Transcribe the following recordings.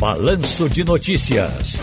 Balanço de Notícias.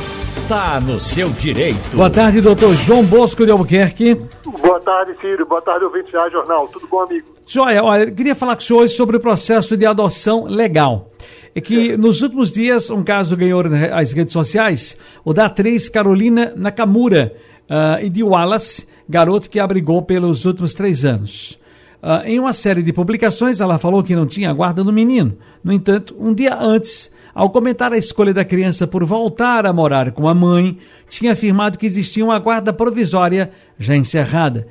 Tá no seu direito. Boa tarde, doutor João Bosco de Albuquerque. Boa tarde, Ciro. Boa tarde, ouvinte da Jornal. Tudo bom, amigo? Joia, olha, eu queria falar com o senhor hoje sobre o processo de adoção legal. É que é. nos últimos dias um caso ganhou as redes sociais, o da atriz Carolina Nakamura uh, e de Wallace, garoto que abrigou pelos últimos três anos. Uh, em uma série de publicações, ela falou que não tinha guarda no menino. No entanto, um dia antes, ao comentar a escolha da criança por voltar a morar com a mãe, tinha afirmado que existia uma guarda provisória já encerrada.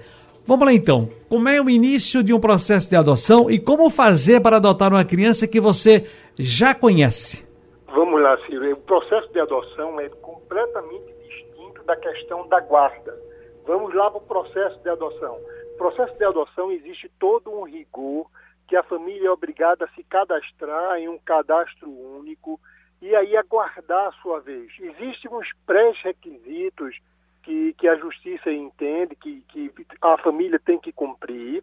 Vamos lá então. Como é o início de um processo de adoção e como fazer para adotar uma criança que você já conhece? Vamos lá, Ciro. O processo de adoção é completamente distinto da questão da guarda. Vamos lá para o processo de adoção. No processo de adoção existe todo um rigor a família é obrigada a se cadastrar em um cadastro único e aí aguardar a sua vez. Existem uns pré-requisitos que, que a justiça entende que, que a família tem que cumprir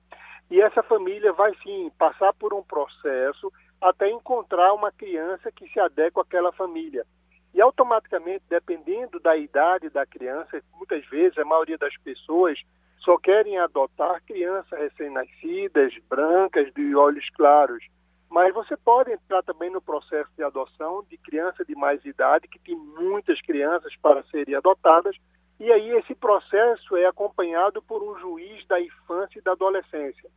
e essa família vai sim passar por um processo até encontrar uma criança que se adequa àquela família. E automaticamente, dependendo da idade da criança, muitas vezes a maioria das pessoas só querem adotar crianças recém-nascidas, brancas, de olhos claros. Mas você pode entrar também no processo de adoção de criança de mais idade, que tem muitas crianças para serem adotadas, e aí esse processo é acompanhado por um juiz da infância e da adolescência.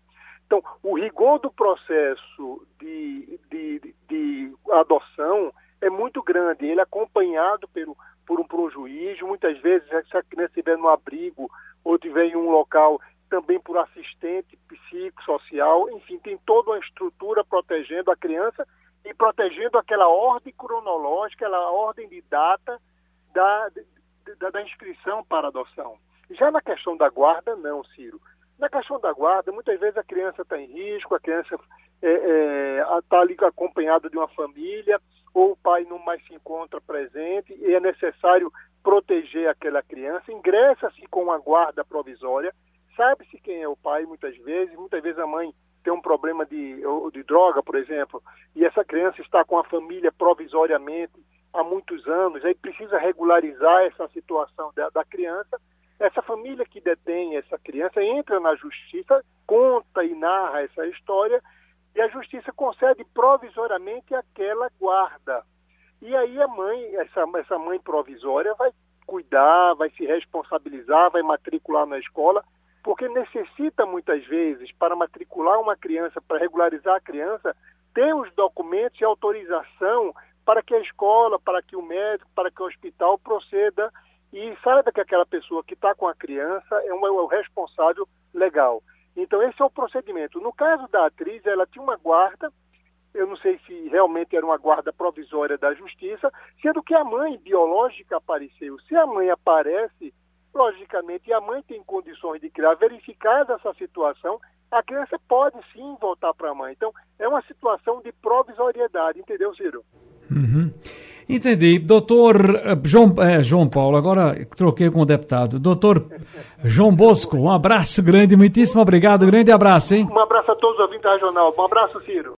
Então, o rigor do processo de, de, de adoção é muito grande. Ele é acompanhado pelo, por, um, por um juiz, muitas vezes, se a criança estiver no abrigo ou tiver em um local, também por assistente psicossocial, enfim, tem toda uma estrutura protegendo a criança e protegendo aquela ordem cronológica, aquela ordem de data da, da, da inscrição para adoção. Já na questão da guarda, não, Ciro. Na questão da guarda, muitas vezes a criança está em risco, a criança está é, é, tá ali acompanhada de uma família, ou o pai não mais se encontra presente e é necessário proteger aquela criança, ingressa-se com uma guarda provisória, sabe-se quem é o pai muitas vezes, muitas vezes a mãe tem um problema de, de droga, por exemplo, e essa criança está com a família provisoriamente há muitos anos, aí precisa regularizar essa situação da, da criança, essa família que detém essa criança entra na justiça, conta e narra essa história e a justiça concede provisoriamente aquela guarda. E aí a mãe, essa, essa mãe provisória vai cuidar, vai se responsabilizar, vai matricular na escola, porque necessita muitas vezes, para matricular uma criança, para regularizar a criança, ter os documentos e autorização para que a escola, para que o médico, para que o hospital proceda e saiba que aquela pessoa que está com a criança é, uma, é o responsável legal. Então, esse é o procedimento. No caso da atriz, ela tinha uma guarda, eu não sei se realmente era uma guarda provisória da justiça, sendo que a mãe biológica apareceu. Se a mãe aparece, logicamente, e a mãe tem condições de criar, verificada essa situação, a criança pode sim voltar para a mãe. Então, é uma situação de provisoriedade, entendeu, Ciro? Uhum. Entendi. Doutor eh, João, é, João Paulo, agora troquei com o deputado. Doutor João Bosco, um abraço grande, muitíssimo obrigado, grande abraço, hein? Um abraço a todos os ouvintes da Regional. Um abraço, Ciro.